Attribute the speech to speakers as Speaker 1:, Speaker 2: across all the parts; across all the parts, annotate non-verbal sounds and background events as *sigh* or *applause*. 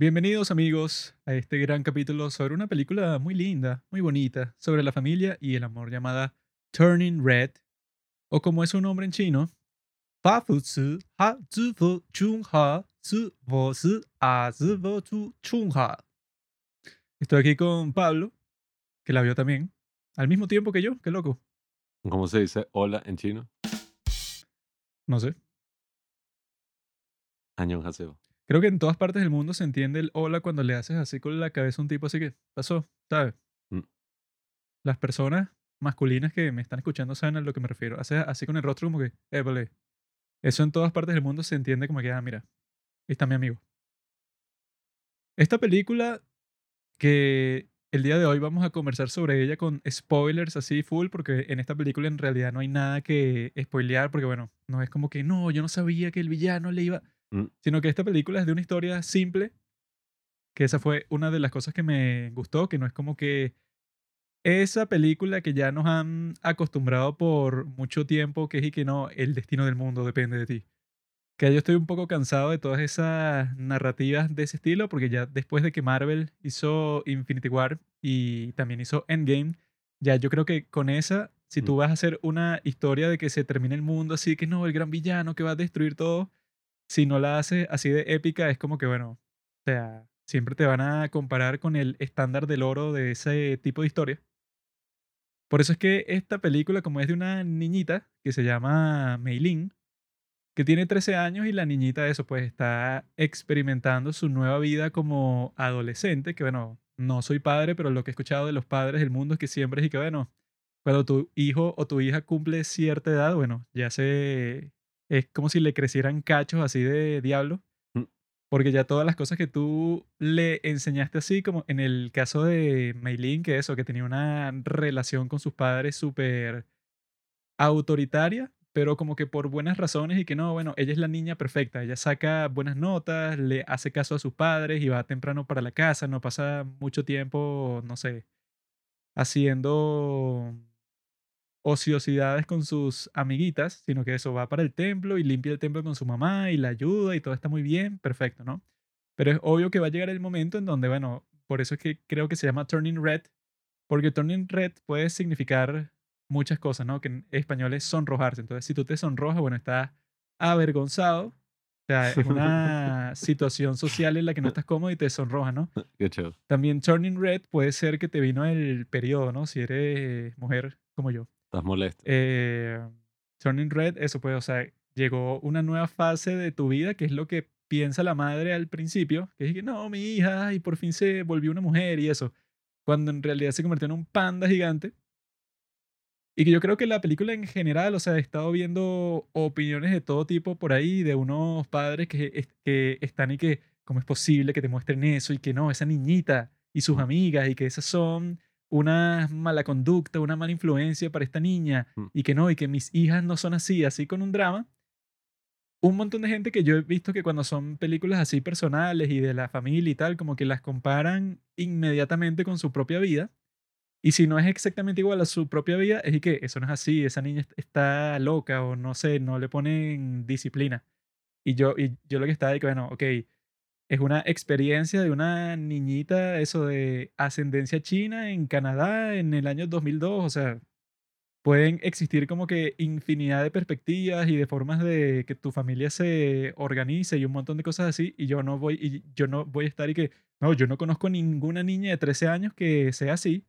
Speaker 1: Bienvenidos amigos a este gran capítulo sobre una película muy linda, muy bonita, sobre la familia y el amor llamada Turning Red, o como es su nombre en chino, Fa Fu Zi Ha Chung Ha A Chung Ha. Estoy aquí con Pablo, que la vio también, al mismo tiempo que yo, qué loco.
Speaker 2: ¿Cómo se dice hola en chino?
Speaker 1: No sé.
Speaker 2: Annyeonghaseyo.
Speaker 1: Creo que en todas partes del mundo se entiende el hola cuando le haces así con la cabeza a un tipo así que pasó, ¿sabes?
Speaker 2: Mm.
Speaker 1: Las personas masculinas que me están escuchando saben a lo que me refiero. Haces así con el rostro como que, épale. Eso en todas partes del mundo se entiende como que, ah, mira, ahí está mi amigo. Esta película que el día de hoy vamos a conversar sobre ella con spoilers así full, porque en esta película en realidad no hay nada que spoilear, porque bueno, no es como que no, yo no sabía que el villano le iba,
Speaker 2: Mm.
Speaker 1: sino que esta película es de una historia simple, que esa fue una de las cosas que me gustó, que no es como que esa película que ya nos han acostumbrado por mucho tiempo, que es y que no, el destino del mundo depende de ti. Que yo estoy un poco cansado de todas esas narrativas de ese estilo, porque ya después de que Marvel hizo Infinity War y también hizo Endgame, ya yo creo que con esa, si tú
Speaker 2: Mm.
Speaker 1: vas a hacer una historia de que se termine el mundo así, que no, el gran villano que va a destruir todo, si no la haces así de épica, es como que, bueno, o sea, siempre te van a comparar con el estándar del oro de ese tipo de historia. Por eso es que esta película, como es de una niñita que se llama Meilin, que tiene 13 años y la niñita, eso, pues está experimentando su nueva vida como adolescente, que bueno, no soy padre, pero lo que he escuchado de los padres del mundo es que siempre es y que, bueno, cuando tu hijo o tu hija cumple cierta edad, bueno, ya se... Es como si le crecieran cachos así de diablo,
Speaker 2: Mm.
Speaker 1: porque ya todas las cosas que tú le enseñaste así, como en el caso de Meilin, que eso, que tenía una relación con sus padres súper autoritaria, pero como que por buenas razones y que no, bueno, ella es la niña perfecta, ella saca buenas notas, le hace caso a sus padres y va temprano para la casa, no pasa mucho tiempo, no sé, haciendo ociosidades con sus amiguitas, sino que eso va para el templo y limpia el templo con su mamá y la ayuda y todo está muy bien, perfecto, ¿no? Pero es obvio que va a llegar el momento en donde, bueno, por eso es que creo que se llama Turning Red, porque Turning Red puede significar muchas cosas, ¿no? Que en español es sonrojarse. Entonces, si tú te sonrojas, bueno, estás avergonzado. O sea, es una *laughs* situación social en la que no estás cómodo y te sonrojas, ¿no? *laughs*
Speaker 2: Qué chévere.
Speaker 1: También Turning Red puede ser que te vino el periodo, ¿no? Si eres mujer como yo.
Speaker 2: Estás molesto.
Speaker 1: Eh, Turning Red, eso pues, o sea, llegó una nueva fase de tu vida, que es lo que piensa la madre al principio, que es que no, mi hija, y por fin se volvió una mujer y eso, cuando en realidad se convirtió en un panda gigante. Y que yo creo que la película en general, o sea, he estado viendo opiniones de todo tipo por ahí, de unos padres que, que están y que, ¿cómo es posible que te muestren eso? Y que no, esa niñita y sus amigas, y que esas son una mala conducta, una mala influencia para esta niña,
Speaker 2: Mm.
Speaker 1: y que no, y que mis hijas no son así, así con un drama. Un montón de gente que yo he visto que cuando son películas así personales y de la familia y tal, como que las comparan inmediatamente con su propia vida. Y si no es exactamente igual a su propia vida, es y que eso no es así, esa niña est- está loca o no sé, no le ponen disciplina. Y yo, y yo lo que estaba de que, bueno, ok, es una experiencia de una niñita, eso de ascendencia china en Canadá en el año 2002, o sea, pueden existir como que infinidad de perspectivas y de formas de que tu familia se organice y un montón de cosas así, y yo no voy, y yo no voy a estar y que, no, yo no conozco ninguna niña de 13 años que sea así,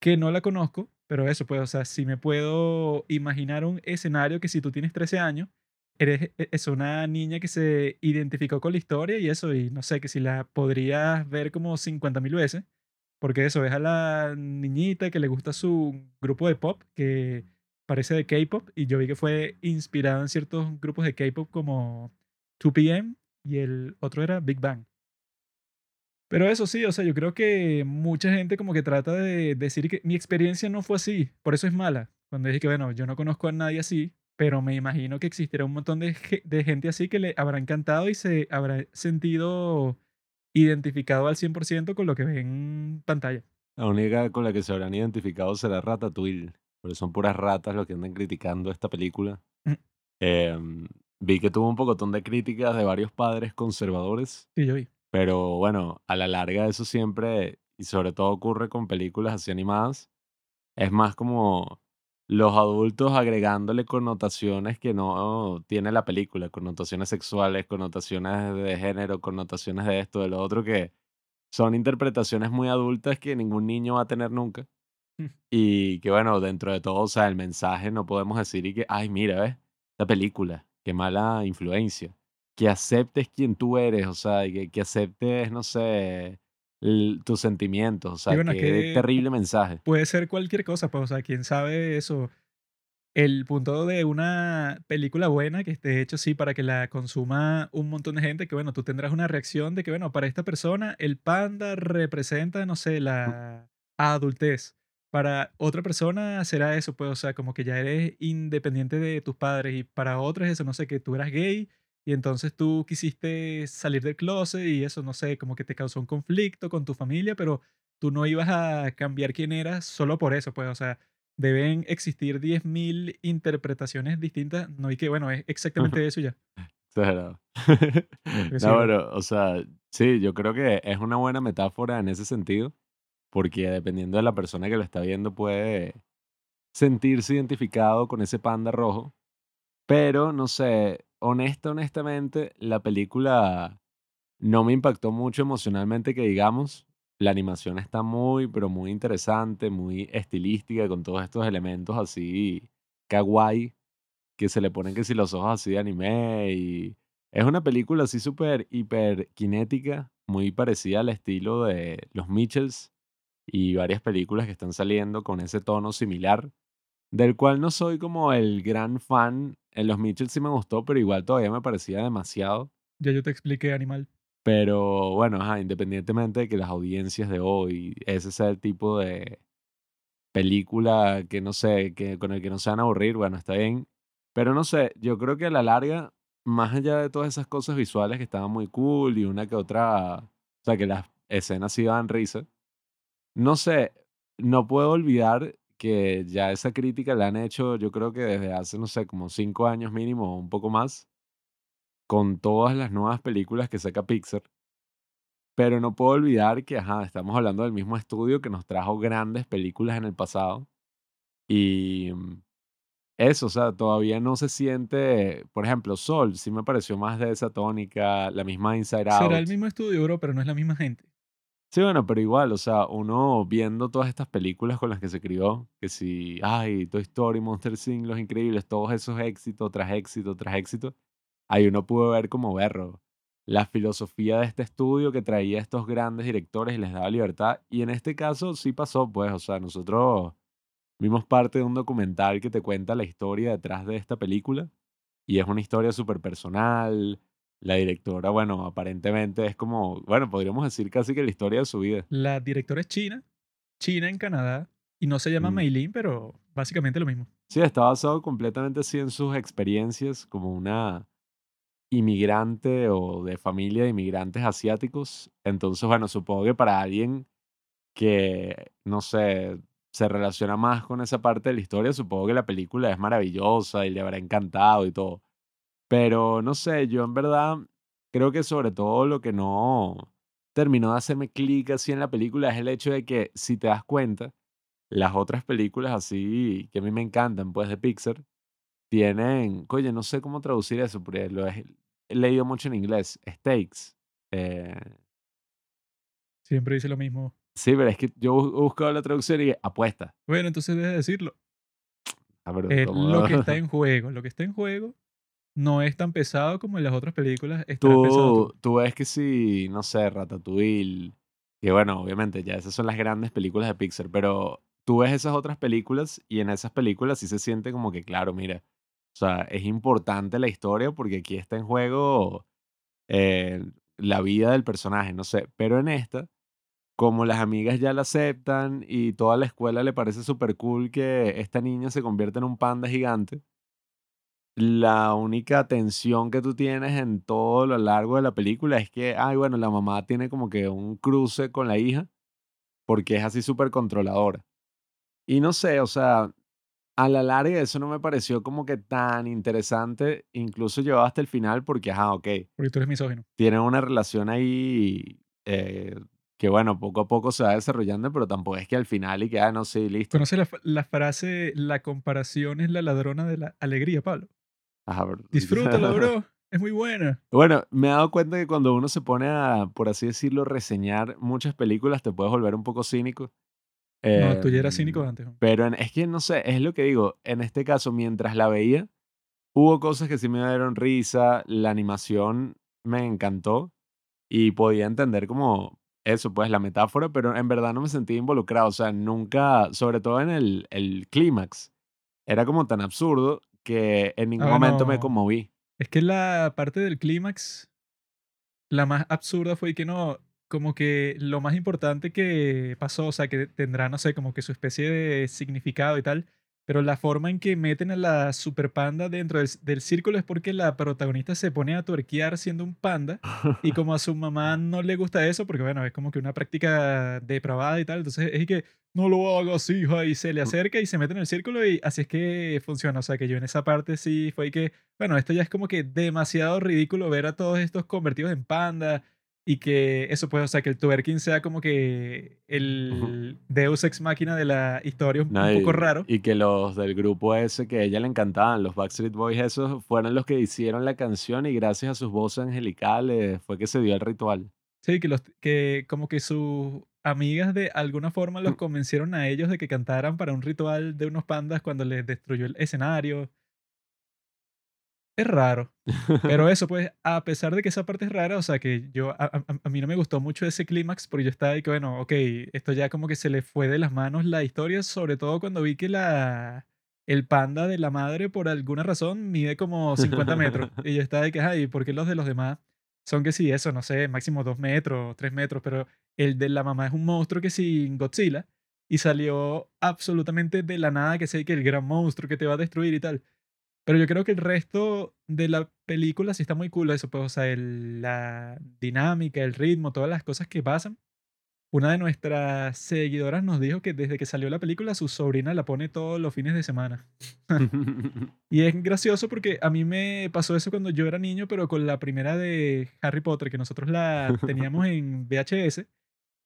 Speaker 1: que no la conozco, pero eso, pues, o sea, si me puedo imaginar un escenario que si tú tienes 13 años, eres e- es una niña que se identificó con la historia y eso, y no sé, que si la podrías ver como 50 mil veces, porque eso, es a la niñita que le gusta su grupo de pop, que parece de K-pop, y yo vi que fue inspirado en ciertos grupos de K-pop como 2PM y el otro era Big Bang. Pero eso sí, o sea, yo creo que mucha gente como que trata de decir que mi experiencia no fue así, por eso es mala. Cuando dije que, bueno, yo no conozco a nadie así, pero me imagino que existirá un montón de, de gente así que le habrá encantado y se habrá sentido identificado al 100% con lo que ve en pantalla.
Speaker 2: La única con la que se habrán identificado será Ratatouille. Porque son puras ratas los que andan criticando esta película.
Speaker 1: Mm.
Speaker 2: Em, vi que tuvo un pocotón de críticas de varios padres conservadores.
Speaker 1: Sí, yo vi.
Speaker 2: Pero bueno, a la larga eso siempre, y sobre todo ocurre con películas así animadas, es más como los adultos agregándole connotaciones que no tiene la película, connotaciones sexuales, connotaciones de género, connotaciones de esto, de lo otro, que son interpretaciones muy adultas que ningún niño va a tener nunca.
Speaker 1: Mm.
Speaker 2: Y que bueno, dentro de todo, o sea, el mensaje no podemos decir y que, ay, mira, ¿ves? Esta película, qué mala influencia. Que aceptes quien tú eres, o sea, que, que aceptes, no sé, tus sentimientos, o sea,
Speaker 1: bueno,
Speaker 2: qué
Speaker 1: que
Speaker 2: terrible mensaje.
Speaker 1: puede ser cualquier cosa, pues, o sea, quién sabe eso. El punto de una película buena que esté hecho sí para que la consuma un montón de gente, que bueno, tú tendrás una reacción de que, bueno, para esta persona el panda representa, no sé, la adultez. Para otra persona será eso, pues, o sea, como que ya eres independiente de tus padres y para otros eso, no sé, que tú eras gay y entonces tú quisiste salir del closet y eso, no sé, como que te causó un conflicto con tu familia, pero tú no ibas a cambiar quién eras solo por eso, pues, o sea, deben existir 10.000 interpretaciones distintas, no hay que, bueno, es exactamente eso ya. *laughs* Sí,
Speaker 2: No, pero, o sea, sí, yo creo que es una buena metáfora en ese sentido, porque dependiendo de la persona que lo está viendo puede sentirse identificado con ese panda rojo, pero no sé, honesta, honestamente, la película no me impactó mucho emocionalmente que digamos. La animación está muy, pero muy interesante, muy estilística, con todos estos elementos así kawaii que se le ponen que si los ojos así de anime y es una película así súper hiper cinética, muy parecida al estilo de Los Mitchells y varias películas que están saliendo con ese tono similar, del cual no soy como el gran fan. En Los Mitchells sí me gustó, pero igual todavía me parecía demasiado.
Speaker 1: Ya yo te expliqué, animal.
Speaker 2: Pero bueno, ajá, independientemente de que las audiencias de hoy, ese sea el tipo de película que no sé, que con el que no se van a aburrir, bueno, está bien. Pero no sé, yo creo que a la larga, más allá de todas esas cosas visuales que estaban muy cool y una que otra, o sea, que las escenas sí daban risa, no sé, no puedo olvidar que ya esa crítica la han hecho, yo creo que desde hace, no sé, como cinco años mínimo o un poco más, con todas las nuevas películas que saca Pixar. Pero no puedo olvidar que, ajá, estamos hablando del mismo estudio que nos trajo grandes películas en el pasado. Y mm, eso, o sea, todavía no se siente, por ejemplo, Sol, sí me pareció más de esa tónica, la misma Inside
Speaker 1: Será el
Speaker 2: Out.
Speaker 1: mismo estudio, bro, pero no es la misma gente.
Speaker 2: Sí, bueno, pero igual, o sea, uno viendo todas estas películas con las que se crió, que si, ay, Toy Story, Monster Inc., Los Increíbles, todos esos éxitos tras éxito tras éxito, ahí uno pudo ver como berro la filosofía de este estudio que traía a estos grandes directores y les daba libertad. Y en este caso sí pasó, pues, o sea, nosotros vimos parte de un documental que te cuenta la historia detrás de esta película y es una historia súper personal. La directora, bueno, aparentemente es como, bueno, podríamos decir casi que la historia de su vida.
Speaker 1: La directora es china, China en Canadá, y no se llama
Speaker 2: Mm.
Speaker 1: Meilin, pero básicamente lo mismo.
Speaker 2: Sí, está basado completamente así en sus experiencias como una inmigrante o de familia de inmigrantes asiáticos. Entonces, bueno, supongo que para alguien que, no sé, se relaciona más con esa parte de la historia, supongo que la película es maravillosa y le habrá encantado y todo. Pero no sé, yo en verdad creo que sobre todo lo que no terminó de hacerme clic así en la película es el hecho de que si te das cuenta, las otras películas así que a mí me encantan, pues de Pixar, tienen, oye, no sé cómo traducir eso, porque lo he, he leído mucho en inglés, stakes. Eh,
Speaker 1: Siempre dice lo mismo.
Speaker 2: sí, pero es que yo he buscado la traducción y apuesta.
Speaker 1: Bueno, entonces deja de decirlo.
Speaker 2: Ah, pero ¿cómo?
Speaker 1: lo que está en juego. Lo que está en juego no es tan pesado como en las otras películas.
Speaker 2: Tú, tú ves que si, no sé, Ratatouille, que bueno, obviamente ya esas son las grandes películas de Pixar, pero tú ves esas otras películas y en esas películas sí se siente como que, claro, mira, o sea, es importante la historia porque aquí está en juego eh, la vida del personaje, no sé, pero en esta, como las amigas ya la aceptan y toda la escuela le parece súper cool que esta niña se convierta en un panda gigante, la única tensión que tú tienes en todo lo largo de la película es que, ay, bueno, la mamá tiene como que un cruce con la hija porque es así súper controladora. Y no sé, o sea, a la larga eso no me pareció como que tan interesante, incluso llegó hasta el final porque, ajá, ok,
Speaker 1: Porque tú eres misógino.
Speaker 2: tienen una relación ahí eh, que, bueno, poco a poco se va desarrollando, pero tampoco es que al final y que, ah, no, sí, listo.
Speaker 1: ¿Conoces la, la frase, la comparación es la ladrona de la alegría, Pablo?
Speaker 2: Ajá, pero-
Speaker 1: Disfrútalo, bro. *laughs* Es muy buena.
Speaker 2: Bueno, me he dado cuenta que cuando uno se pone a, por así decirlo, reseñar muchas películas, te puedes volver un poco cínico.
Speaker 1: No, tú ya eras
Speaker 2: Em,
Speaker 1: cínico antes.
Speaker 2: Pero en- es que no sé, es lo que digo. En este caso, mientras la veía, hubo cosas que sí me dieron risa, la animación me encantó y podía entender como eso, pues la metáfora, pero en verdad no me sentí involucrado. O sea, nunca, sobre todo en el, el clímax, era como tan absurdo que en ningún
Speaker 1: Ah,
Speaker 2: momento me conmoví.
Speaker 1: Es que la parte del clímax, la más absurda fue que no, como que lo más importante que pasó, o sea, que tendrá, no sé, como que su especie de significado y tal, pero la forma en que meten a la super panda dentro del, del círculo es porque la protagonista se pone a tuerquear siendo un panda y *laughs* como a su mamá no le gusta eso, porque bueno, es como que una práctica depravada y tal, entonces es que no lo hagas, hija, y se le acerca y se mete en el círculo y así es que funciona, o sea, que yo en esa parte sí fue que bueno, esto ya es como que demasiado ridículo ver a todos estos convertidos en panda y que eso pues, o sea, que el twerking sea como que el deus ex máquina de la historia un,
Speaker 2: No,
Speaker 1: un poco
Speaker 2: y-
Speaker 1: raro.
Speaker 2: Y que los del grupo ese que a ella le encantaban, los Backstreet Boys, esos fueron los que hicieron la canción y gracias a sus voces angelicales fue que se dio el ritual.
Speaker 1: Sí, que, los, que como que sus amigas de alguna forma los convencieron a ellos de que cantaran para un ritual de unos pandas cuando les destruyó el escenario. Es raro. Pero eso, pues, a pesar de que esa parte es rara, o sea, que yo, a, a- a mí no me gustó mucho ese clímax, porque yo estaba ahí que, bueno, ok, esto ya como que se le fue de las manos la historia, sobre todo cuando vi que la, el panda de la madre, por alguna razón, mide como 50 metros. *laughs* Y yo estaba ahí que, ay, ¿por qué los de los demás son que sí, eso, no sé, máximo 2 metros, 3 metros, pero el de la mamá es un monstruo que sí, Godzilla, y salió absolutamente de la nada, que sé que el gran monstruo que te va a destruir y tal. Pero yo creo que el resto de la película sí está muy cool eso, pues, o sea, el- la dinámica, el ritmo, todas las cosas que pasan. Una de nuestras seguidoras nos dijo que desde que salió la película su sobrina la pone todos los fines de semana. *laughs* Y es gracioso porque a mí me pasó eso cuando yo era niño, pero con la primera de Harry Potter, que nosotros la *laughs* teníamos en VHS.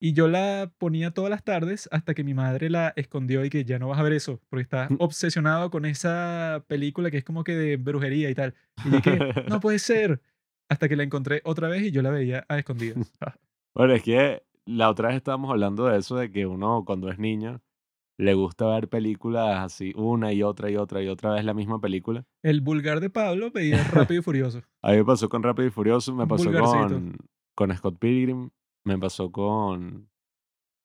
Speaker 1: Y yo la ponía todas las tardes hasta que mi madre la escondió y que ya no vas a ver eso, porque estás obsesionado con esa película que es como que de brujería y tal. Y que, *laughs* no puede ser. Hasta que la encontré otra vez y yo la veía a escondidas. *laughs*
Speaker 2: Bueno, es que la otra vez estábamos hablando de eso, de que uno cuando es niño le gusta ver películas así una y otra y otra y otra vez la misma película.
Speaker 1: El vulgar de Pablo veía *laughs* Rápido y Furioso.
Speaker 2: A mí me pasó con Rápido y Furioso, me pasó con, con Scott Pilgrim, me pasó con...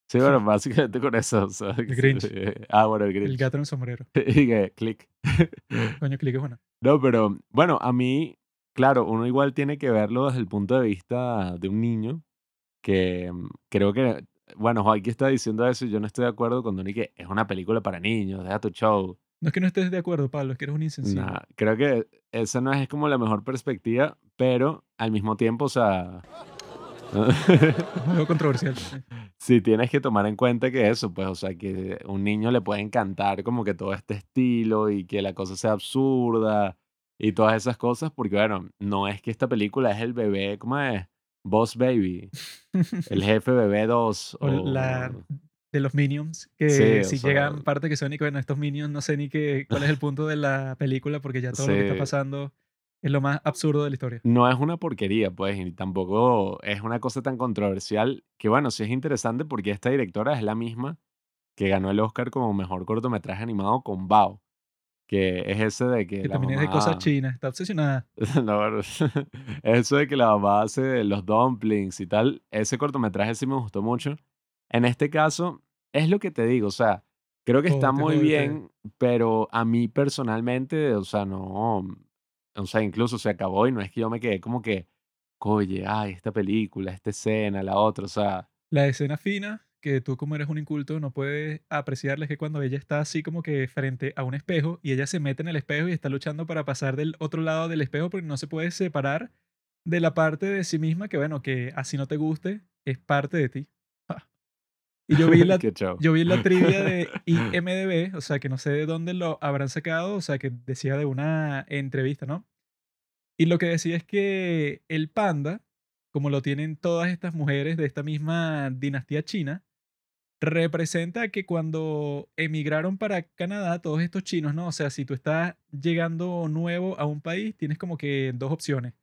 Speaker 2: Sí, *laughs* bueno, básicamente con eso.
Speaker 1: El Grinch.
Speaker 2: Ah, bueno, el
Speaker 1: El
Speaker 2: Grinch.
Speaker 1: gato en el sombrero. *laughs*
Speaker 2: Y que, click. *laughs*
Speaker 1: Coño, click es bueno.
Speaker 2: No, pero bueno, a mí, claro, uno igual tiene que verlo desde el punto de vista de un niño, que mm, creo que, bueno, Joaquín está diciendo eso y yo no estoy de acuerdo con Donny que es una película para niños, deja tu show.
Speaker 1: No es que no estés de acuerdo, Pablo, es que eres un insensible.
Speaker 2: Nah, creo que esa no es como la mejor perspectiva, pero al mismo tiempo, o sea,
Speaker 1: algo controversial. sí.
Speaker 2: sí tienes que tomar en cuenta que eso, pues, o sea, que un niño le puede encantar como que todo este estilo y que la cosa sea absurda y todas esas cosas, porque bueno, no es que esta película es el bebé, ¿cómo es? Boss Baby, el *laughs* jefe bebé 2
Speaker 1: O la de los Minions, que
Speaker 2: Sí, o
Speaker 1: si
Speaker 2: sea-
Speaker 1: llegan parte que son y que, bueno, estos Minions no sé ni qué, cuál es el punto de la película porque ya todo lo que está
Speaker 2: Sí.
Speaker 1: pasando es lo más absurdo de la historia.
Speaker 2: no es una porquería, pues, y tampoco es una cosa tan controversial, que bueno, sí es interesante porque esta directora es la misma que ganó el Oscar como mejor cortometraje animado con Bao, que es ese de que,
Speaker 1: Que
Speaker 2: la
Speaker 1: también es de cosas
Speaker 2: mamá-
Speaker 1: chinas, está obsesionada. *laughs*
Speaker 2: No, *laughs* eso de que la mamá hace los dumplings y tal, ese cortometraje sí me gustó mucho. En este caso, es lo que te digo, o sea, creo que está
Speaker 1: Jódete,
Speaker 2: muy
Speaker 1: jódete.
Speaker 2: bien, pero a mí personalmente, o sea, no, o sea, incluso se acabó y no es que yo me quedé como que, oye, ay, esta película, esta escena, la otra, o sea,
Speaker 1: La escena fina, que tú como eres un inculto no puedes apreciarla, es que cuando ella está así como que frente a un espejo y ella se mete en el espejo y está luchando para pasar del otro lado del espejo porque no se puede separar de la parte de sí misma que bueno, que así no te guste, es parte de ti. Y yo vi *laughs* la, yo vi la *laughs* trivia de IMDB, o sea, que no sé de dónde lo habrán sacado, o sea, que decía de una entrevista, ¿no? Y lo que decía es que el panda, como lo tienen todas estas mujeres de esta misma dinastía china, representa que cuando emigraron para Canadá, todos estos chinos, ¿no? O sea, si tú estás llegando nuevo a un país, tienes como que dos opciones.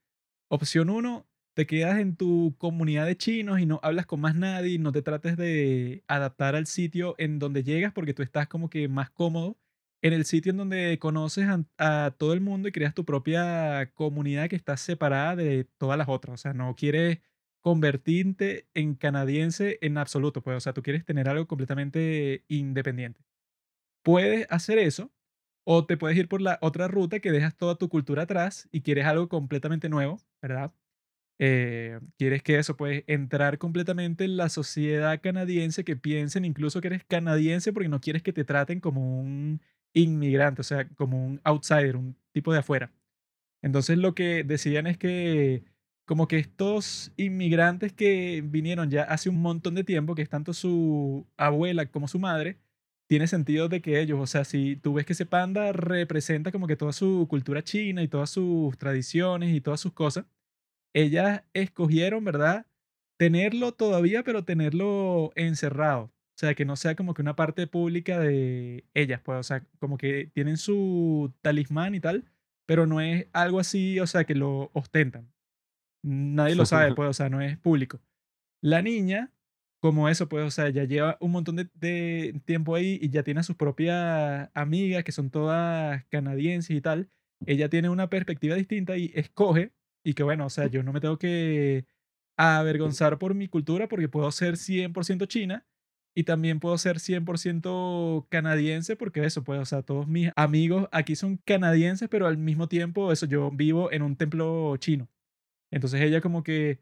Speaker 1: Opción uno, te quedas en tu comunidad de chinos y no hablas con más nadie no te trates de adaptar al sitio en donde llegas porque tú estás como que más cómodo en el sitio en donde conoces a, a todo el mundo y creas tu propia comunidad que está separada de todas las otras. O sea, no quieres convertirte en canadiense en absoluto, pues, o sea, tú quieres tener algo completamente independiente. Puedes hacer eso o te puedes ir por la otra ruta que dejas toda tu cultura atrás y quieres algo completamente nuevo, ¿verdad? Eh, quieres que eso, puedes entrar completamente en la sociedad canadiense, que piensen incluso que eres canadiense porque no quieres que te traten como un inmigrante, o sea, como un outsider, un tipo de afuera. Entonces lo que decían es que como que estos inmigrantes que vinieron ya hace un montón de tiempo, que es tanto su abuela como su madre, tiene sentido de que ellos, o sea, si tú ves que ese panda representa como que toda su cultura china y todas sus tradiciones y todas sus cosas, ellas escogieron, ¿verdad? Tenerlo todavía, pero tenerlo encerrado. O sea, que no sea como que una parte pública de ellas, pues, o sea, como que tienen su talismán y tal, pero no es algo así, o sea, que lo ostentan. Nadie lo sabe, *laughs* pues, o sea, no es público. La niña, como eso, pues, o sea, ya lleva un montón de, de tiempo ahí y ya tiene a sus propias amigas, que son todas canadienses y tal. Ella tiene una perspectiva distinta y escoge, y que bueno, o sea, yo no me tengo que avergonzar por mi cultura porque puedo ser 100% china y también puedo ser 100% canadiense porque eso, pues, o sea, todos mis amigos aquí son canadienses, pero al mismo tiempo, eso, yo vivo en un templo chino. Entonces ella como que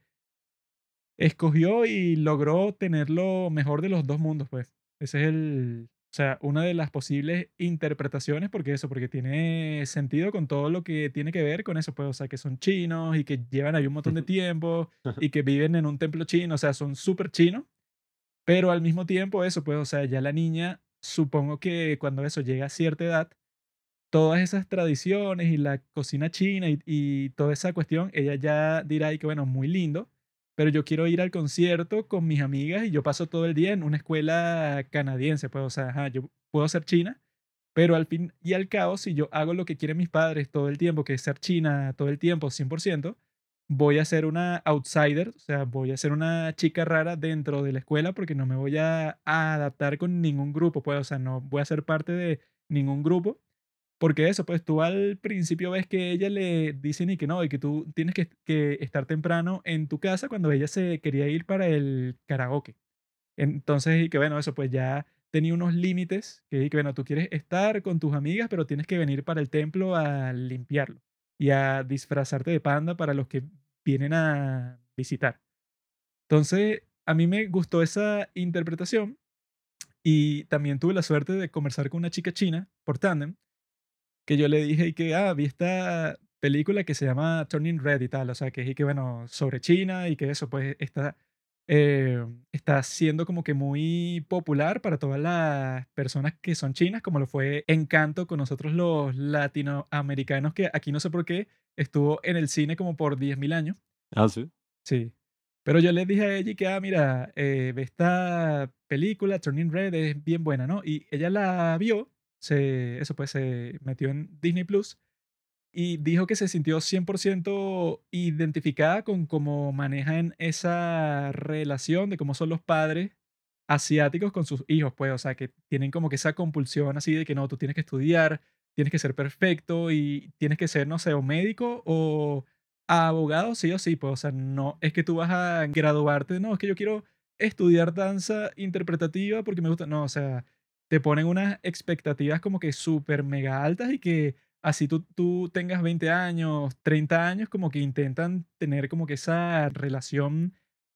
Speaker 1: escogió y logró tener lo mejor de los dos mundos, pues. Ese es el, o sea, una de las posibles interpretaciones, porque eso, porque tiene sentido con todo lo que tiene que ver con eso, pues, o sea, que son chinos y que llevan ahí un montón de tiempo *laughs* y que viven en un templo chino, o sea, son súper chinos, pero al mismo tiempo eso, pues, o sea, ya la niña, supongo que cuando eso llega a cierta edad, todas esas tradiciones y la cocina china y, y toda esa cuestión, ella ya dirá y que bueno, muy lindo, pero yo quiero ir al concierto con mis amigas y yo paso todo el día en una escuela canadiense, pues, o sea, yo puedo ser china, pero al fin y al cabo, si yo hago lo que quieren mis padres todo el tiempo, que es ser china todo el tiempo, 100%, voy a ser una outsider, o sea, voy a ser una chica rara dentro de la escuela porque no me voy a, a adaptar con ningún grupo, pues, o sea, no voy a ser parte de ningún grupo porque eso, pues tú al principio ves que ella le dicen y que no, y que tú tienes que, que estar temprano en tu casa cuando ella se quería ir para el karaoke. Entonces, y que bueno, eso pues ya tenía unos límites, que, que bueno, tú quieres estar con tus amigas, pero tienes que venir para el templo a limpiarlo y a disfrazarte de panda para los que vienen a visitar. Entonces, a mí me gustó esa interpretación y también tuve la suerte de conversar con una chica china por tandem que yo le dije y que, ah, vi esta película que se llama Turning Red y tal, o sea, que es y que, bueno, sobre China y que eso, pues, está, eh, está siendo como que muy popular para todas las personas que son chinas, como lo fue Encanto con nosotros los latinoamericanos, que aquí no sé por qué estuvo en el cine como por 10.000 años.
Speaker 2: Ah, sí.
Speaker 1: Sí. Pero yo le dije a ella que, ah, mira, eh, ve esta película, Turning Red, es bien buena, ¿no? Y ella la vio se, eso pues se metió en Disney Plus y dijo que se sintió 100% identificada con cómo manejan esa relación de cómo son los padres asiáticos con sus hijos, pues, o sea, que tienen como que esa compulsión así de que no, tú tienes que estudiar, tienes que ser perfecto y tienes que ser, no sé, o médico o abogado, sí o sí, pues, o sea, no es que tú vas a graduarte, no, es que yo quiero estudiar danza interpretativa porque me gusta, no, o sea, te ponen unas expectativas como que súper mega altas y que así tú, tú tengas 20 años, 30 años, como que intentan tener como que esa relación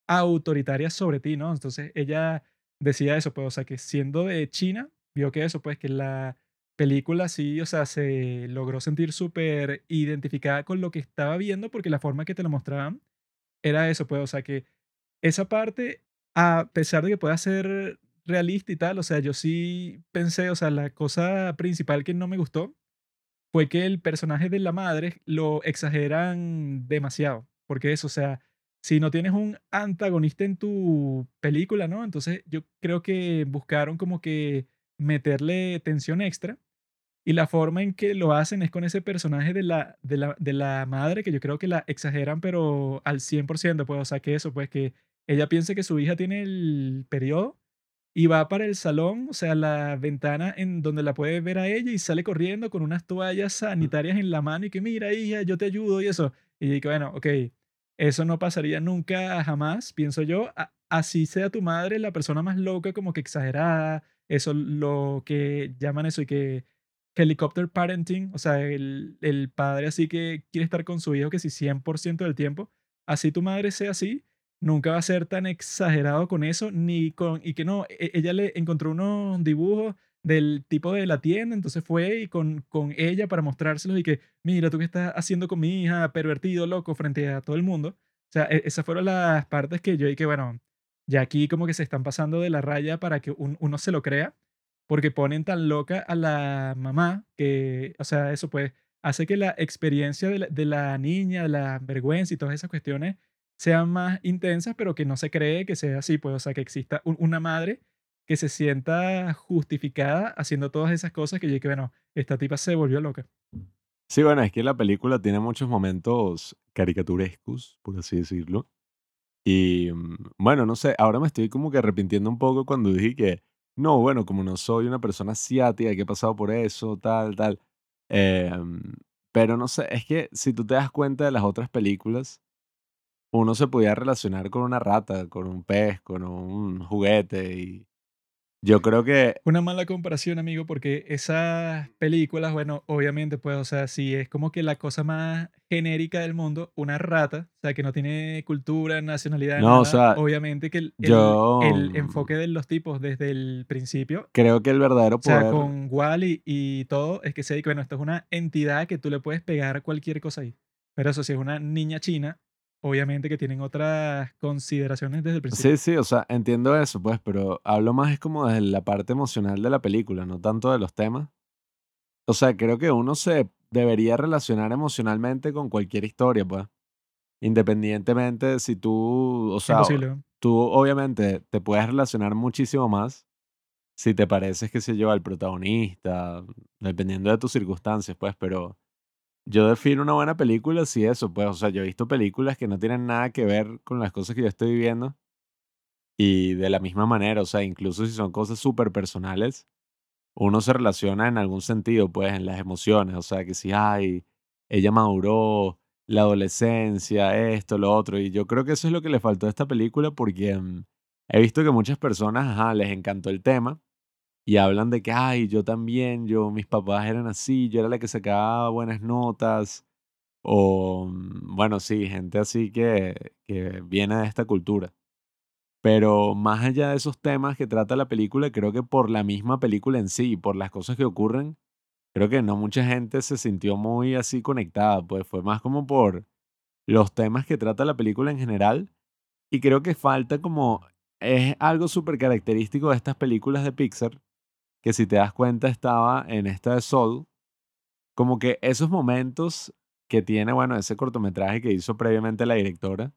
Speaker 1: autoritaria sobre ti, ¿no? Entonces ella decía eso, pues, o sea, que siendo de China, vio que eso, pues, que la película sí, o sea, se logró sentir súper identificada con lo que estaba viendo porque la forma que te lo mostraban era eso, pues, o sea, que esa parte, a pesar de que pueda ser realista y tal. O sea, yo sí pensé, o sea, la cosa principal que no me gustó fue que el personaje de la madre lo exageran demasiado. Porque eso, o sea, si no tienes un antagonista en tu película, ¿no? Entonces yo creo que buscaron como que meterle tensión extra. Y la forma en que lo hacen es con ese personaje de la, de la, de la madre, que yo creo que la exageran, pero al 100%, pues, o sea, que eso, pues, que ella piense que su hija tiene el periodo y va para el salón, o sea, la ventana en donde la puede ver a ella y sale corriendo con unas toallas sanitarias en la mano y que mira, hija, yo te ayudo y eso. Y que bueno, ok, eso no pasaría nunca jamás, pienso yo. así sea tu madre la persona más loca, como que exagerada, eso lo que llaman eso y que helicopter parenting, o sea, el, el padre así que quiere estar con su hijo que si 100% del tiempo, así tu madre sea así, nunca va a ser tan exagerado con eso, ni con, y que no, e, ella le encontró unos dibujos del tipo de la tienda, entonces fue y con, con ella para mostrárselos y que, mira, tú qué estás haciendo con mi hija, pervertido, loco, frente a todo el mundo. O sea, e, esas fueron las partes que yo y que, bueno, ya aquí como que se están pasando de la raya para que uno se lo crea, porque ponen tan loca a la mamá que, o sea, eso pues hace que la experiencia de la, de la niña, de la vergüenza y todas esas cuestiones sean más intensas, pero que no se cree que sea así, pues, o sea, que exista una madre que se sienta justificada haciendo todas esas cosas que yo que, bueno, esta tipa se volvió loca.
Speaker 2: Sí, bueno, es que la película tiene muchos momentos caricaturescos, por así decirlo. Y mm, bueno, no sé, ahora me estoy como que arrepintiendo un poco cuando dije que, no, bueno, como no soy una persona asiática que he pasado por eso, tal, tal. Em, pero no sé, es que si tú te das cuenta de las otras películas, uno se podía relacionar con una rata, con un pez, con un juguete y yo creo que...
Speaker 1: Una mala comparación, amigo, porque esas películas, bueno, obviamente, pues, o sea, si es como que la cosa más genérica del mundo, una rata, o sea, que no tiene cultura, nacionalidad,
Speaker 2: No, o sea,
Speaker 1: obviamente que el,
Speaker 2: yo
Speaker 1: el, enfoque de los tipos desde el principio,
Speaker 2: creo que el verdadero
Speaker 1: o sea,
Speaker 2: poder...
Speaker 1: con Wally y todo, es que se dice, bueno, esto es una entidad que tú le puedes pegar cualquier cosa ahí. Pero eso, si es una niña china, obviamente que tienen otras consideraciones desde el principio.
Speaker 2: Sí, sí, o sea, entiendo eso, pues, pero hablo más es como desde la parte emocional de la película, no tanto de los temas. O sea, creo que uno se debería relacionar emocionalmente con cualquier historia, pues. Independientemente de si tú, o sea,
Speaker 1: Imposible.
Speaker 2: tú obviamente te puedes relacionar muchísimo más si te pareces, qué sé yo, al protagonista, dependiendo de tus circunstancias, pues, pero yo defino una buena película si eso, pues, o sea, yo he visto películas que no tienen nada que ver con las cosas que yo estoy viviendo y de la misma manera, o sea, incluso si son cosas súper personales, uno se relaciona en algún sentido, pues, en las emociones, o sea, que si, ay, ella maduró, la adolescencia, esto, lo otro, y yo creo que eso es lo que le faltó a esta película porque mm, he visto que muchas personas, ajá, les encantó el tema y hablan de que, ay, yo también, yo, mis papás eran así, yo era la que sacaba buenas notas, o, mm, bueno, sí, gente así que, que viene de esta cultura. Pero más allá de esos temas que trata la película, creo que por la misma película en sí, por las cosas que ocurren, creo que no mucha gente se sintió muy así conectada, pues fue más como por los temas que trata la película en general. Y creo que falta como, es algo súper característico de estas películas de Pixar, que si te das cuenta estaba en esta de Soul, como que esos momentos que tiene, bueno, ese cortometraje que hizo previamente la directora,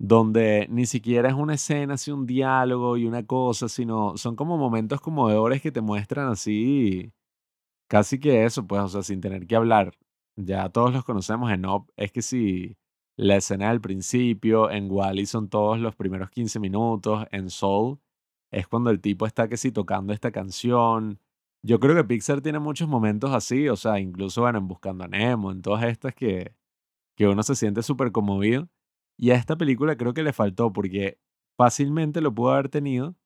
Speaker 2: donde ni siquiera es una escena, así un diálogo y una cosa, sino son como momentos conmovedores que te muestran así, casi que eso, pues, o sea, sin tener que hablar. Ya todos los conocemos en Up, es que si la escena del principio, en Wally son todos los primeros 15 minutos, en Soul es cuando el tipo está que sí tocando esta canción. Yo creo que Pixar tiene muchos momentos así, o sea, incluso bueno, en Buscando a Nemo, en todas estas que, que uno se siente súper conmovido. Y a esta película creo que le faltó porque fácilmente lo pudo haber tenido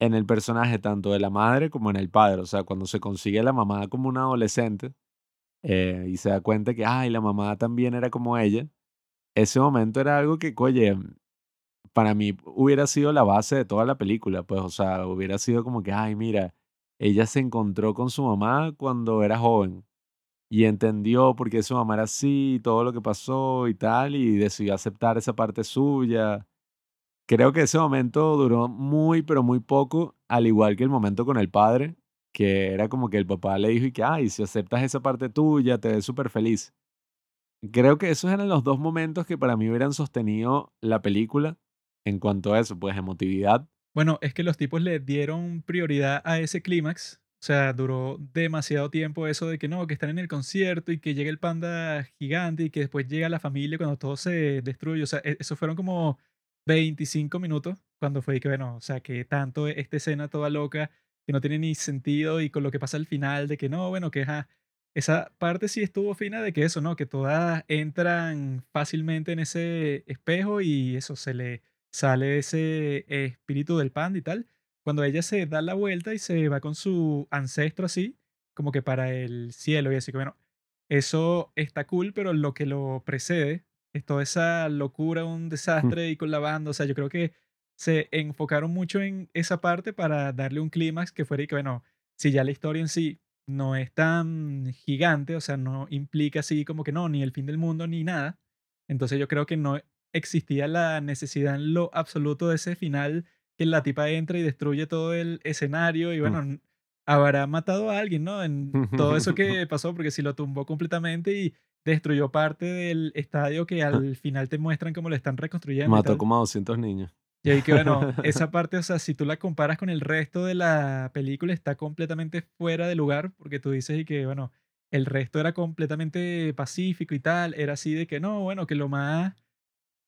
Speaker 2: en el personaje tanto de la madre como en el padre. O sea, cuando se consigue la mamá como una adolescente eh, y se da cuenta que, ay, la mamá también era como ella, ese momento era algo que, oye, para mí hubiera sido la base de toda la película, pues, o sea, hubiera sido como que, ay, mira, ella se encontró con su mamá cuando era joven y entendió por qué su mamá era así, todo lo que pasó y tal, y decidió aceptar esa parte suya. creo que ese momento duró muy, pero muy poco, al igual que el momento con el padre, que era como que el papá le dijo y que, ay, si aceptas esa parte tuya, te ves súper feliz. Creo que esos eran los dos momentos que para mí hubieran sostenido la película en cuanto a eso, pues emotividad.
Speaker 1: Bueno, es que los tipos le dieron prioridad a ese clímax. O sea, duró demasiado tiempo eso de que no, que están en el concierto y que llega el panda gigante y que después llega la familia cuando todo se destruye. O sea, e-, eso fueron como 25 minutos cuando fue que, bueno, o sea, que tanto esta escena toda loca que no tiene ni sentido y con lo que pasa al final de que no, bueno, que esa parte sí estuvo fina de que eso, ¿no? Que todas entran fácilmente en ese espejo y eso se le sale ese espíritu del panda y tal. Cuando ella se da la vuelta y se va con su ancestro así, como que para el cielo y así que bueno, eso está cool, pero lo que lo precede es toda esa locura, un desastre y con la banda. O sea, yo creo que se enfocaron mucho en esa parte para darle un clímax que fuera y que, bueno, si ya la historia en sí no es tan gigante, o sea, no implica así como que no, ni el fin del mundo ni nada, entonces yo creo que no existía la necesidad en lo absoluto de ese final que la tipa entra y destruye todo el escenario y bueno, habrá matado a alguien, ¿no? En todo eso *laughs* que pasó, porque si lo tumbó completamente y destruyó parte del estadio que al final te muestran cómo lo están reconstruyendo.
Speaker 2: Mató como a 200 niños.
Speaker 1: Y ahí que bueno, *laughs* esa parte, o sea, si tú la comparas con el resto de la película, está completamente fuera de lugar, porque tú dices y que, bueno, el resto era completamente pacífico y tal, era así de que no, bueno, que lo más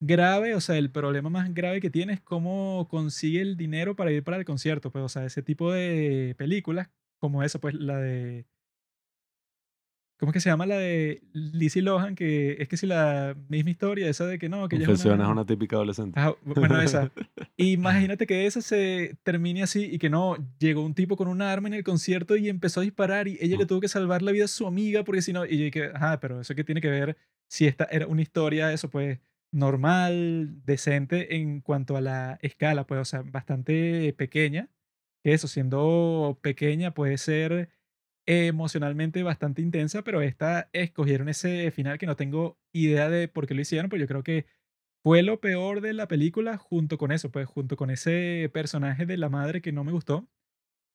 Speaker 1: grave, o sea, el problema más grave que tiene es cómo consigue el dinero para ir para el concierto, pues, o sea, ese tipo de películas, como esa, pues, la de ¿Cómo es que se llama la de Lizzie Lohan? Que es que si la misma historia, esa de que no, que
Speaker 2: ella es una... una típica adolescente.
Speaker 1: bueno, esa. *laughs* Imagínate que esa se termine así y que no, llegó un tipo con un arma en el concierto y empezó a disparar y ella le tuvo que salvar la vida a su amiga porque si no, y yo dije, ajá, pero eso que tiene que ver si esta era una historia, eso pues normal, decente en cuanto a la escala, pues, o sea, bastante pequeña. Que eso, siendo pequeña, puede ser emocionalmente bastante intensa, pero esta escogieron ese final que no tengo idea de por qué lo hicieron, pues yo creo que fue lo peor de la película junto con eso, pues junto con ese personaje de la madre que no me gustó,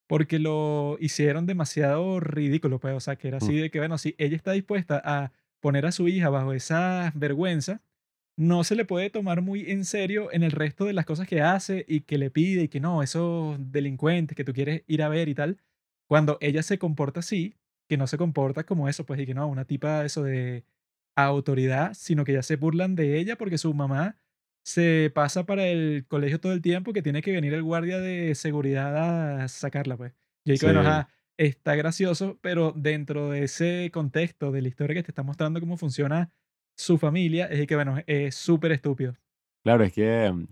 Speaker 1: porque lo hicieron demasiado ridículo, pues, o sea, que era así mm. de que, bueno, si ella está dispuesta a poner a su hija bajo esa vergüenza, no se le puede tomar muy en serio en el resto de las cosas que hace y que le pide y que no, esos delincuentes que tú quieres ir a ver y tal, cuando ella se comporta así, que no se comporta como eso, pues, y que no, una tipa eso de autoridad, sino que ya se burlan de ella porque su mamá se pasa para el colegio todo el tiempo que tiene que venir el guardia de seguridad a sacarla, pues. Yo digo, bueno, está gracioso, pero dentro de ese contexto de la historia que te está mostrando cómo funciona su familia, es que, bueno, es súper estúpido.
Speaker 2: Claro, es que mm,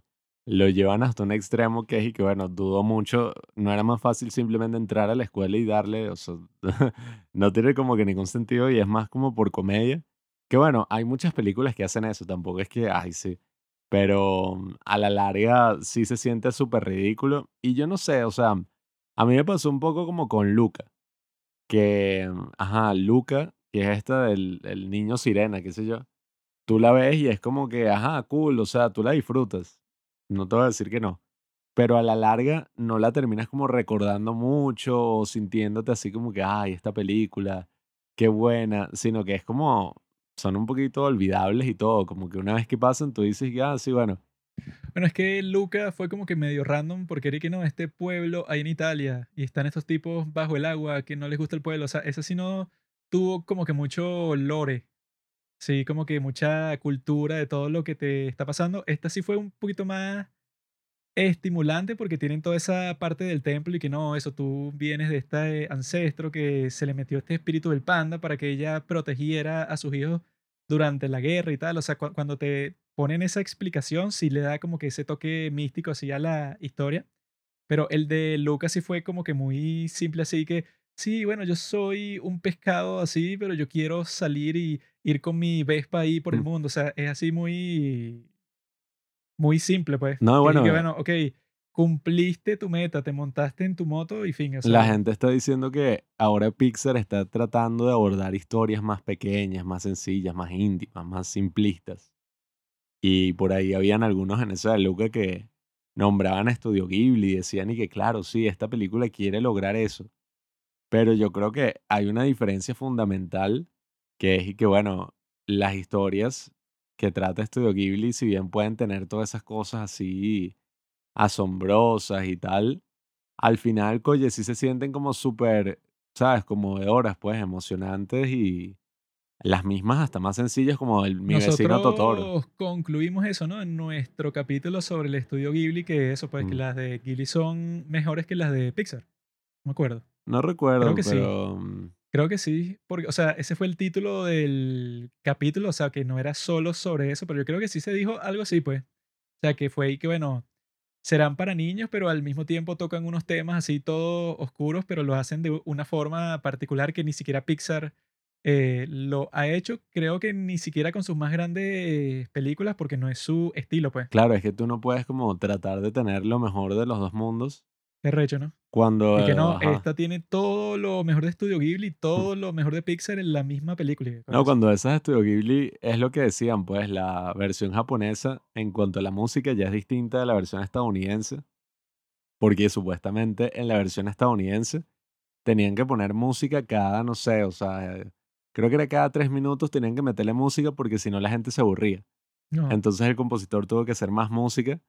Speaker 2: lo llevan hasta un extremo que es y que, bueno, dudo mucho, no era más fácil simplemente entrar a la escuela y darle, o *laughs* no tiene como que ningún sentido y es más como por comedia. Que bueno, hay muchas películas que hacen eso, tampoco es que, ay, sí, pero mm, a la larga sí se siente súper ridículo y yo no sé, o sea, a mí me pasó un poco como con Luca, que, mm, ajá, Luca, que es esta del, del niño sirena, qué sé yo, tú la ves y es como que, ajá, cool, o sea, tú la disfrutas no te voy a decir que no. Pero a la larga no la terminas como recordando mucho o sintiéndote así como que, ay, esta película, qué buena, sino que es como, son un poquito olvidables y todo, como que una vez que pasan tú dices, ah, sí, bueno.
Speaker 1: Bueno, es que Luca fue como que medio random porque era que no, este pueblo ahí en Italia y están estos tipos bajo el agua que no les gusta el pueblo, o sea, ese sí no tuvo como que mucho lore, Sí, como que mucha cultura de todo lo que te está pasando. Esta sí fue un poquito más estimulante porque tienen toda esa parte del templo y que no, eso tú vienes de este ancestro que se le metió este espíritu del panda para que ella protegiera a sus hijos durante la guerra y tal. O sea, cuando te ponen esa explicación, sí le da como que ese toque místico así a la historia. Pero el de Lucas sí fue como que muy simple, así que sí, bueno, yo soy un pescado así, pero yo quiero salir y ir con mi Vespa ahí por el mm. mundo. O sea, es así muy, muy simple, pues.
Speaker 2: No, bueno.
Speaker 1: Que, bueno, ok, cumpliste tu meta, te montaste en tu moto y fin.
Speaker 2: la gente está diciendo que ahora Pixar está tratando de abordar historias más pequeñas, más sencillas, más íntimas, más simplistas. Y por ahí habían algunos en esa de Luca que nombraban a Estudio Ghibli y decían y que claro, sí, esta película quiere lograr eso. Pero yo creo que hay una diferencia fundamental que es y que, bueno, las historias que trata Estudio Ghibli, si bien pueden tener todas esas cosas así asombrosas y tal, al final, oye, sí se sienten como súper, ¿sabes? Como de horas, pues, emocionantes y las mismas hasta más sencillas como el Mi vecino Totoro.
Speaker 1: Nosotros concluimos eso, ¿no? En nuestro capítulo sobre el estudio Ghibli, que eso, pues, que
Speaker 2: Mm,
Speaker 1: las de Ghibli son mejores que las de Pixar. No me acuerdo.
Speaker 2: No
Speaker 1: Creo
Speaker 2: recuerdo,
Speaker 1: que
Speaker 2: pero mm,
Speaker 1: Creo que sí, porque, o sea, ese fue el título del capítulo, o sea, que no era solo sobre eso, pero yo creo que sí se dijo algo así, pues. O sea, que fue ahí que, bueno, serán para niños, pero al mismo tiempo tocan unos temas así todos oscuros, pero lo hacen de una forma particular que ni siquiera Pixar eh, lo ha hecho, creo que ni siquiera con sus más grandes películas, porque no es su estilo, pues.
Speaker 2: claro, es que tú no puedes como tratar de tener lo mejor de los dos mundos
Speaker 1: Es recho, ¿no?
Speaker 2: Cuando,
Speaker 1: Y que
Speaker 2: eh,
Speaker 1: no,
Speaker 2: ajá,
Speaker 1: esta tiene todo lo mejor de Estudio Ghibli,
Speaker 2: mm,
Speaker 1: todo lo mejor de Pixar en la misma película. y
Speaker 2: No, cuando esas Estudio Ghibli es lo que decían, pues la versión japonesa en cuanto a la música ya es distinta de la versión estadounidense, porque supuestamente en la versión estadounidense tenían que poner música cada, no sé, o sea, eh, creo que era cada tres minutos tenían que meterle música porque si no la gente se aburría.
Speaker 1: No,
Speaker 2: Entonces el compositor tuvo que hacer más música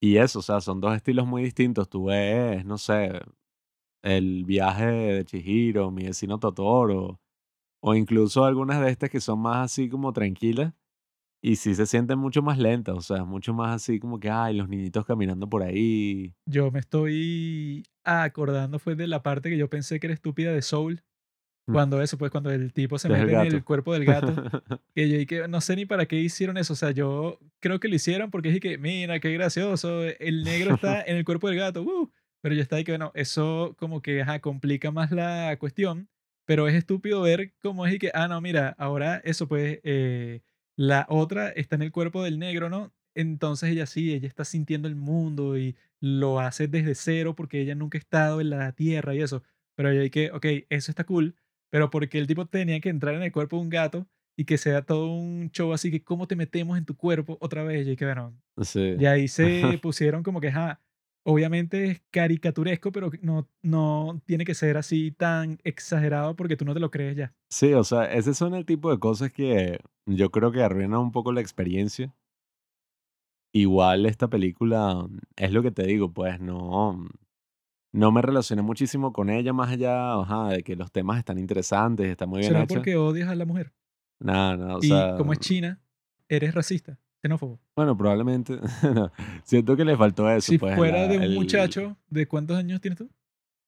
Speaker 2: y eso, o sea, son dos estilos muy distintos. Tú ves, no sé, el viaje de Chihiro, mi vecino Totoro, o incluso algunas de estas que son más así como tranquilas y sí se sienten mucho más lentas, o sea, mucho más así como que, ay, los niñitos caminando por ahí.
Speaker 1: yo me estoy acordando fue de la parte que yo pensé que era estúpida de Soul, cuando eso, pues cuando el tipo se
Speaker 2: Es el
Speaker 1: mete en el cuerpo del gato, *laughs* que yo que no sé ni para qué hicieron eso, o sea, yo creo que lo hicieron porque dije que, mira, qué gracioso, el negro está *laughs* en el cuerpo del gato, ¡uh! pero yo estaba ahí que, bueno, eso como que, ajá, complica más la cuestión, pero es estúpido ver cómo es y que, ah, no, mira, ahora eso, pues, eh, la otra está en el cuerpo del negro, ¿no? Entonces ella sí, ella está sintiendo el mundo y lo hace desde cero porque ella nunca ha estado en la tierra y eso. Pero yo que, ok, eso está cool, pero porque el tipo tenía que entrar en el cuerpo de un gato y que sea todo un show así que, ¿cómo te metemos en tu cuerpo otra vez? Y que, bueno,
Speaker 2: Sí.
Speaker 1: y ahí se *laughs* pusieron como que, ajá, obviamente es caricaturesco, pero no, no tiene que ser así tan exagerado porque tú no te lo crees ya.
Speaker 2: Sí, o sea, ese son el tipo de cosas que yo creo que arruinan un poco la experiencia. Igual esta película es lo que te digo, pues no, no me relacioné muchísimo con ella más allá, ajá, de que los temas están interesantes, está muy bien
Speaker 1: ¿Será
Speaker 2: hecha.
Speaker 1: porque odias a la mujer?
Speaker 2: Nada, nada, o
Speaker 1: Y
Speaker 2: sea,
Speaker 1: como es china, eres racista, xenófobo.
Speaker 2: bueno, probablemente, *laughs* no, siento que le faltó eso,
Speaker 1: Si
Speaker 2: pues
Speaker 1: fuera
Speaker 2: la-
Speaker 1: de un
Speaker 2: el
Speaker 1: muchacho, ¿de cuántos años tienes tú?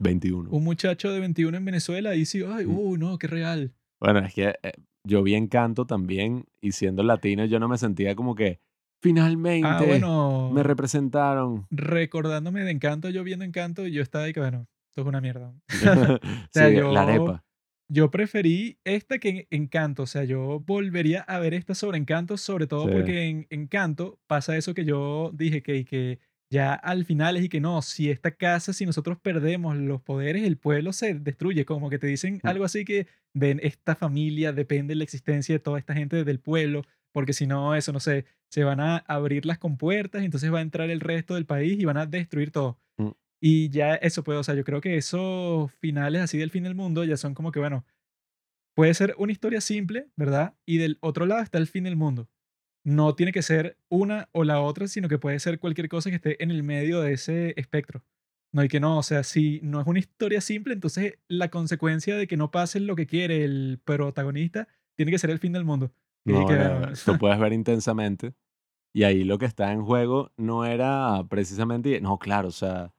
Speaker 2: 21.
Speaker 1: Un muchacho de 21 en Venezuela, ahí sí, ay,
Speaker 2: Mm.
Speaker 1: uy, no, qué real.
Speaker 2: Bueno, es que eh, yo vi Encanto también y siendo latino yo no me sentía como que finalmente
Speaker 1: Ah,
Speaker 2: me
Speaker 1: bueno,
Speaker 2: representaron.
Speaker 1: recordándome de Encanto, yo viendo Encanto, y yo estaba ahí que, bueno, esto es una mierda. *laughs* O *laughs*
Speaker 2: sí,
Speaker 1: sea,
Speaker 2: la
Speaker 1: yo,
Speaker 2: arepa.
Speaker 1: yo preferí esta que en- Encanto. O sea, yo volvería a ver esta sobre Encanto, sobre todo
Speaker 2: Sí.
Speaker 1: porque en Encanto pasa eso que yo dije, que, que ya al final es y que no, si esta casa, si nosotros perdemos los poderes, el pueblo se destruye. Como que te dicen
Speaker 2: Mm.
Speaker 1: algo así que de esta familia depende la existencia de toda esta gente del pueblo, porque si no, eso, no sé, se van a abrir las compuertas y entonces va a entrar el resto del país y van a destruir todo.
Speaker 2: Mm.
Speaker 1: Y ya eso puede, o sea, yo creo que esos finales así del fin del mundo ya son como que, bueno, puede ser una historia simple, ¿verdad? Y del otro lado está el fin del mundo. No tiene que ser una o la otra, sino que puede ser cualquier cosa que esté en el medio de ese espectro. No hay que no, o sea, si no es una historia simple, entonces la consecuencia de que no pase lo que quiere el protagonista tiene que ser el fin del mundo.
Speaker 2: No,
Speaker 1: que,
Speaker 2: tú *laughs* puedes ver intensamente y ahí lo que está en juego no era precisamente, no, claro, o sea,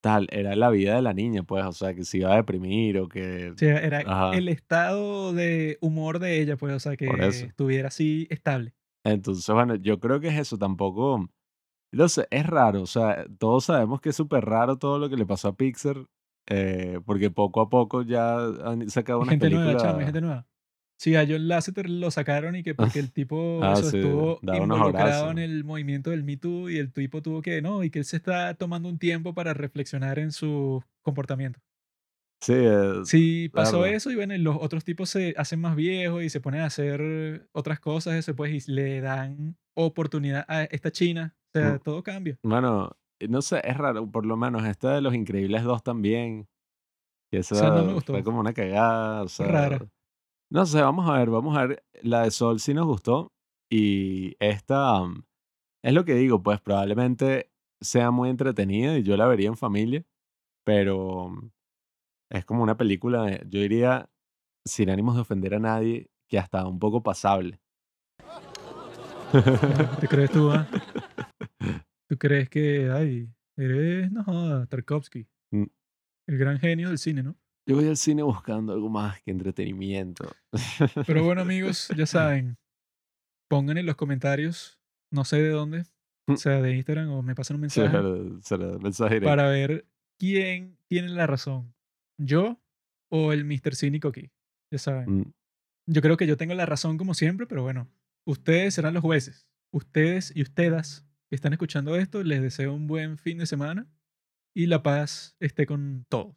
Speaker 2: tal, era la vida de la niña, pues, o sea, que se iba a deprimir o que,
Speaker 1: o sea, era
Speaker 2: ajá,
Speaker 1: el estado de humor de ella, pues, o sea, que estuviera así estable.
Speaker 2: Entonces, bueno, yo creo que es eso, tampoco, no sé, es raro, o sea, todos sabemos que es súper raro todo lo que le pasó a Pixar, eh, porque poco a poco ya han sacado
Speaker 1: Y
Speaker 2: unas
Speaker 1: gente nueva, chamo, y gente nueva. Sí, a John Lasseter lo sacaron y que porque el tipo
Speaker 2: ah,
Speaker 1: eso
Speaker 2: sí,
Speaker 1: estuvo involucrado en el movimiento del Me Too y el tipo tuvo que, no, y que él se está tomando un tiempo para reflexionar en su comportamiento.
Speaker 2: sí, eh,
Speaker 1: Sí, pasó
Speaker 2: claro,
Speaker 1: eso y bueno, y los otros tipos se hacen más viejos y se ponen a hacer otras cosas, eso pues, y le dan oportunidad a esta China. O sea,
Speaker 2: Mm,
Speaker 1: todo cambia.
Speaker 2: bueno, no sé, es raro, por lo menos esta de Los Increíbles 2 también. Que
Speaker 1: O sea, no me
Speaker 2: esa
Speaker 1: gustó.
Speaker 2: fue como una cagada, o sea,
Speaker 1: rara.
Speaker 2: No sé, vamos a ver, vamos a ver. La de Sol sí nos gustó y esta mm, es lo que digo, pues probablemente sea muy entretenida y yo la vería en familia, pero mm, es como una película, yo diría, sin ánimos de ofender a nadie, que hasta un poco pasable. *laughs*
Speaker 1: ¿Te crees tú, ah? *laughs* ¿Tú crees que, ay, eres, no Tarkovsky,
Speaker 2: Mm.
Speaker 1: el gran genio del cine, ¿no?
Speaker 2: Yo voy al cine buscando algo más que entretenimiento.
Speaker 1: Pero bueno, *laughs* amigos, ya saben, pongan en los comentarios, no sé de dónde, o sea, de Instagram o me pasan un mensaje
Speaker 2: será mensaje
Speaker 1: para ver quién tiene la razón, yo o el Mr. Cínico aquí. Ya saben.
Speaker 2: Mm,
Speaker 1: Yo creo que yo tengo la razón como siempre, pero bueno, ustedes serán los jueces. Ustedes y ustedes que están escuchando esto, les deseo un buen fin de semana y la paz esté con todos.